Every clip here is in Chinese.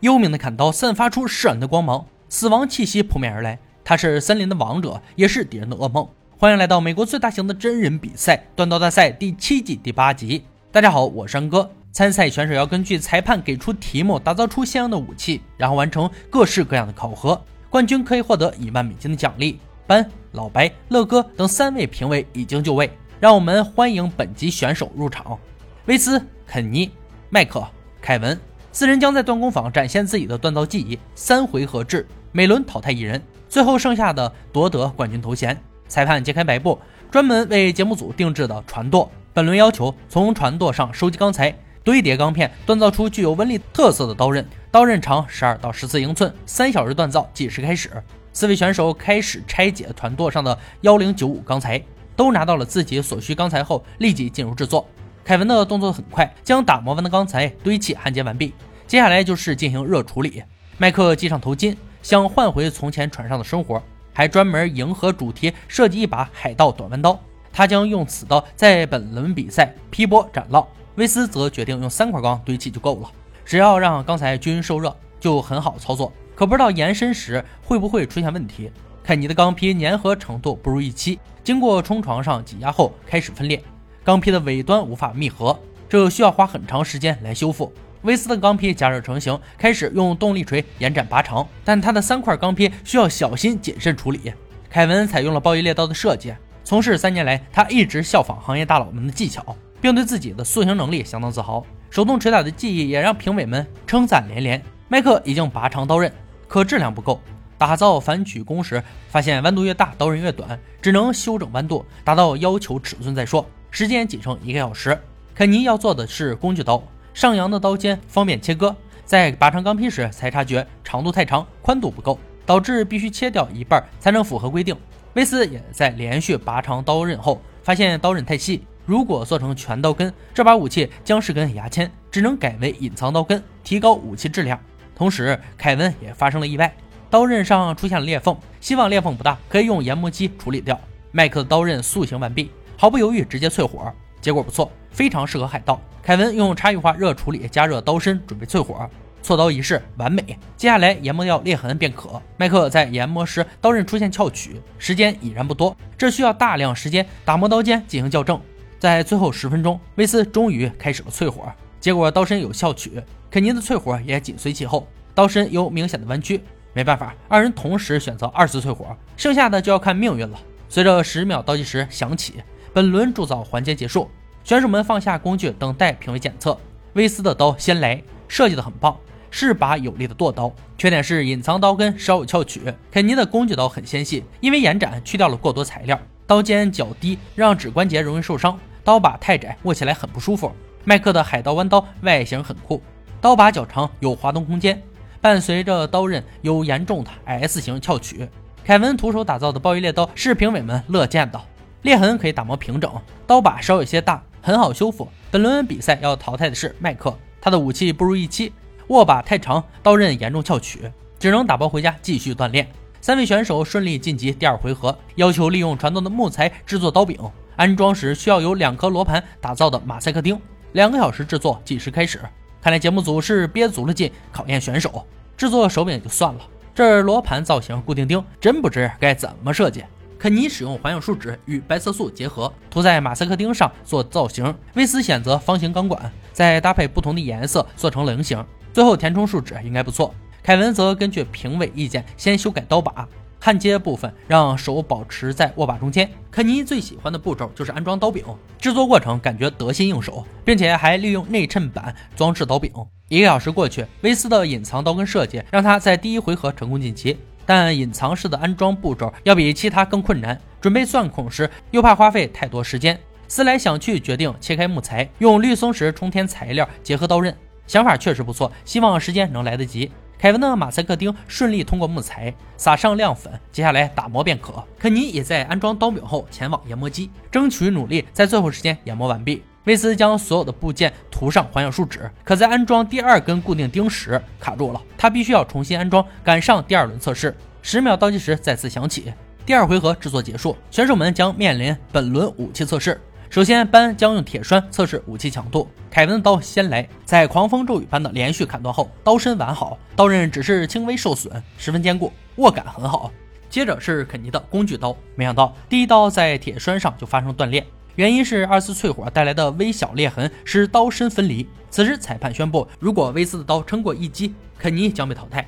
幽冥的砍刀散发出闪人的光芒，死亡气息扑面而来。他是森林的王者，也是敌人的噩梦。欢迎来到美国最大型的真人比赛——断刀大赛第七季第八集。大家好，我是山哥。参赛选手要根据裁判给出题目，打造出相应的武器，然后完成各式各样的考核。冠军可以获得一万美金的奖励。班、老白、乐哥等三位评委已经就位，让我们欢迎本集选手入场：威斯、肯尼、麦克、凯文。四人将在断工坊展现自己的锻造技艺。三回合制，每轮淘汰一人，最后剩下的夺得冠军头衔。裁判揭开白布，专门为节目组定制的船舵。本轮要求从船舵上收集钢材，堆叠钢片，锻造出具有纹理特色的刀刃。刀刃长十二到十四英寸。三小时锻造计时开始。四位选手开始拆解船舵上的幺零九五钢材，都拿到了自己所需钢材后，立即进入制作。凯文的动作很快，将打磨完的钢材堆砌焊接完毕。接下来就是进行热处理。麦克系上头巾，想换回从前船上的生活，还专门迎合主题设计一把海盗短弯刀。他将用此刀在本轮比赛劈波斩浪。威斯则决定用三块钢堆砌就够了，只要让钢材均匀受热，就很好操作。可不知道延伸时会不会出现问题。肯尼的钢坯粘合程度不如预期，经过冲床上挤压后开始分裂。钢坯的尾端无法密合，这需要花很长时间来修复。威斯的钢坯加热成型，开始用动力锤延展拔长，但他的三块钢坯需要小心谨慎处理。凯文采用了暴力猎刀的设计，从事三年来，他一直效仿行业大佬们的技巧，并对自己的塑形能力相当自豪。手动锤打的技艺也让评委们称赞连连。麦克已经拔长刀刃，可质量不够。打造反曲弓时，发现弯度越大，刀刃越短，只能修整弯度，达到要求尺寸再说。时间仅剩一个小时，肯尼要做的是工具刀，上扬的刀尖方便切割。在拔长钢坯时才察觉长度太长，宽度不够，导致必须切掉一半才能符合规定。威斯也在连续拔长刀刃后，发现刀刃太细，如果做成全刀根，这把武器将是根牙签，只能改为隐藏刀根，提高武器质量。同时，凯文也发生了意外，刀刃上出现了裂缝，希望裂缝不大，可以用研磨机处理掉。麦克的刀刃塑形完毕。毫不犹豫，直接淬火，结果不错，非常适合海盗。凯文用差异化热处理加热刀身，准备淬火，锉刀仪式完美。接下来研磨掉裂痕便可。麦克在研磨时，刀刃出现翘曲，时间已然不多，这需要大量时间打磨刀尖进行校正。在最后十分钟，威斯终于开始了淬火，结果刀身有翘曲，肯尼的淬火也紧随其后，刀身有明显的弯曲。没办法，二人同时选择二次淬火，剩下的就要看命运了。随着十秒倒计时响起。本轮铸造环节结束，选手们放下工具，等待评委检测。威斯的刀先来，设计的很棒，是把有力的剁刀。缺点是隐藏刀根稍有翘曲。肯尼的工具刀很纤细，因为延展去掉了过多材料，刀尖较低，让指关节容易受伤。刀把太窄，握起来很不舒服。麦克的海盗弯刀外形很酷，刀把较长，有滑动空间，伴随着刀刃有严重的 S 型翘曲。凯文徒手打造的暴雨猎刀是评委们乐见的。裂痕可以打磨平整，刀把稍有些大，很好修复。本轮比赛要淘汰的是麦克，他的武器不如预期，握把太长，刀刃严重翘曲，只能打包回家继续锻炼。三位选手顺利晋级第二回合，要求利用传统的木材制作刀柄，安装时需要有两颗罗盘打造的马赛克钉，两个小时制作，计时开始。看来节目组是憋足了劲考验选手，制作手柄也就算了，这罗盘造型固定钉真不知该怎么设计。肯尼使用环氧树脂与白色素结合，涂在马赛克钉上做造型。威斯选择方形钢管，再搭配不同的颜色做成菱形。最后填充树脂应该不错。凯文则根据评委意见先修改刀把焊接部分，让手保持在握把中间。肯尼最喜欢的步骤就是安装刀柄，制作过程感觉得心应手，并且还利用内衬板装饰刀柄。一个小时过去，威斯的隐藏刀根设计让他在第一回合成功晋级。但隐藏式的安装步骤要比其他更困难，准备钻孔时又怕花费太多时间，思来想去，决定切开木材，用绿松石冲填材料结合刀刃。想法确实不错，希望时间能来得及。凯文的马赛克钉顺利通过木材，撒上亮粉，接下来打磨便可。肯尼也在安装刀柄后前往研磨机，争取努力在最后时间研磨完毕。威斯将所有的部件涂上环氧树脂，可在安装第二根固定钉时卡住了，他必须要重新安装，赶上第二轮测试。十秒倒计时再次响起，第二回合制作结束，选手们将面临本轮武器测试。首先，班将用铁栓测试武器强度。凯文的刀先来，在狂风骤雨般的连续砍断后，刀身完好，刀刃只是轻微受损，十分坚固，握感很好。接着是肯尼的工具刀，没想到第一刀在铁栓上就发生断裂，原因是二次淬火带来的微小裂痕使刀身分离。此时裁判宣布，如果威斯的刀撑过一击，肯尼将被淘汰。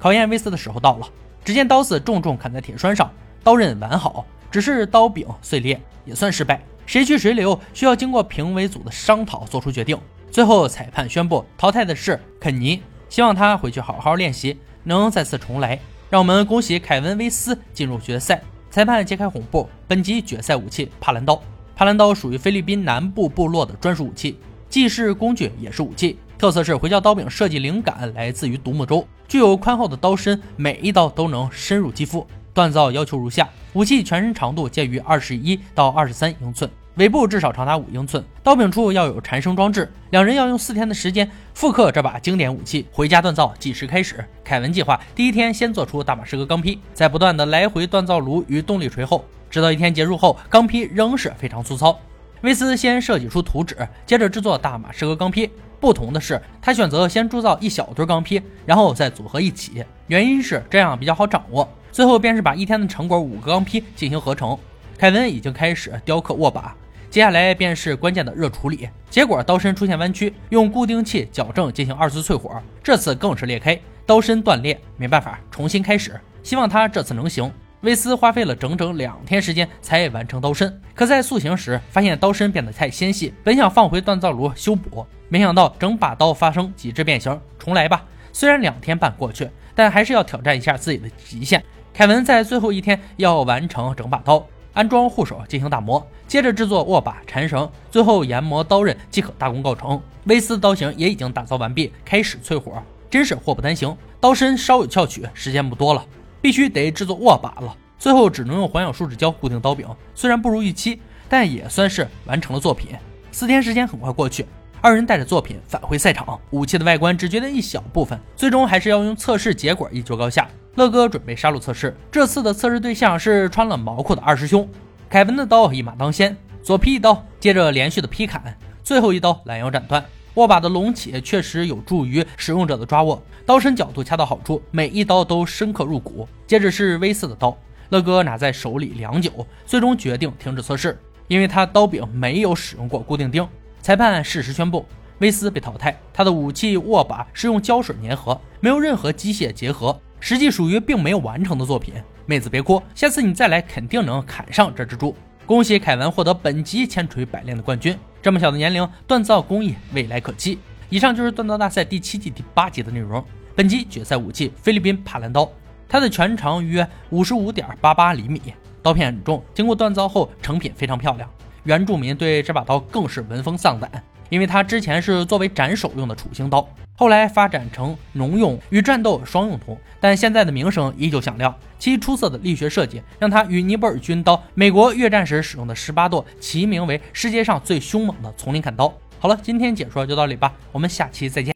考验威斯的时候到了，只见刀子重重砍在铁栓上，刀刃完好，只是刀柄碎裂，也算失败。谁去谁留，需要经过评委组的商讨做出决定。最后，裁判宣布淘汰的是肯尼，希望他回去好好练习，能再次重来。让我们恭喜凯文·威斯进入决赛。裁判揭开红布，本集决赛武器帕兰刀。帕兰刀属于菲律宾南部部落的专属武器，既是工具也是武器。特色是回教刀柄设计灵感来自于独木舟，具有宽厚的刀身，每一刀都能深入肌肤。锻造要求如下：武器全身长度介于二十一到二十三英寸，尾部至少长达五英寸，刀柄处要有缠生装置。两人要用四天的时间复刻这把经典武器，回家锻造计时开始。凯文计划第一天先做出大马士革钢坯，在不断的来回锻造炉与动力锤后，直到一天结束后，钢坯仍是非常粗糙。威斯先设计出图纸，接着制作大马士革钢坯。不同的是，他选择先铸造一小堆钢坯，然后再组合一起，原因是这样比较好掌握。最后便是把一天的成果五个钢坯进行合成。凯文已经开始雕刻握把，接下来便是关键的热处理。结果刀身出现弯曲，用固定器矫正进行二次淬火，这次更是裂开，刀身断裂。没办法，重新开始。希望他这次能行。威斯花费了整整两天时间才完成刀身，可在塑形时发现刀身变得太纤细，本想放回锻造炉修补，没想到整把刀发生极致变形，重来吧。虽然两天半过去，但还是要挑战一下自己的极限。凯文在最后一天要完成整把刀，安装护手进行打磨，接着制作握把、缠绳，最后研磨刀刃即可大功告成。威斯刀型也已经打造完毕，开始淬火，真是祸不单行。刀身稍有翘曲，时间不多了，必须得制作握把了。最后只能用环氧树脂胶固定刀柄，虽然不如预期，但也算是完成了作品。四天时间很快过去。二人带着作品返回赛场，武器的外观只决定一小部分，最终还是要用测试结果一决高下。乐哥准备杀戮测试，这次的测试对象是穿了毛裤的二师兄。凯文的刀一马当先，左劈一刀，接着连续的劈砍，最后一刀拦腰斩断。握把的隆起确实有助于使用者的抓握，刀身角度恰到好处，每一刀都深刻入骨。接着是 V 四的刀，乐哥拿在手里良久，最终决定停止测试，因为他刀柄没有使用过固定钉。裁判适时宣布，威斯被淘汰。他的武器握把是用胶水粘合，没有任何机械结合，实际属于并没有完成的作品。妹子别哭，下次你再来肯定能砍上这只猪。恭喜凯文获得本集千锤百炼的冠军。这么小的年龄，锻造工艺未来可期。以上就是锻造大赛第七季第八集的内容。本集决赛武器菲律宾帕兰刀，它的全长约五十五点八八厘米，刀片很重，经过锻造后成品非常漂亮。原住民对这把刀更是闻风丧胆，因为它之前是作为斩首用的处刑刀，后来发展成农用与战斗双用途，但现在的名声依旧响亮。其出色的力学设计，让它与尼泊尔军刀、美国越战时使用的十八舵齐名为世界上最凶猛的丛林砍刀。好了，今天解说就到这里吧，我们下期再见。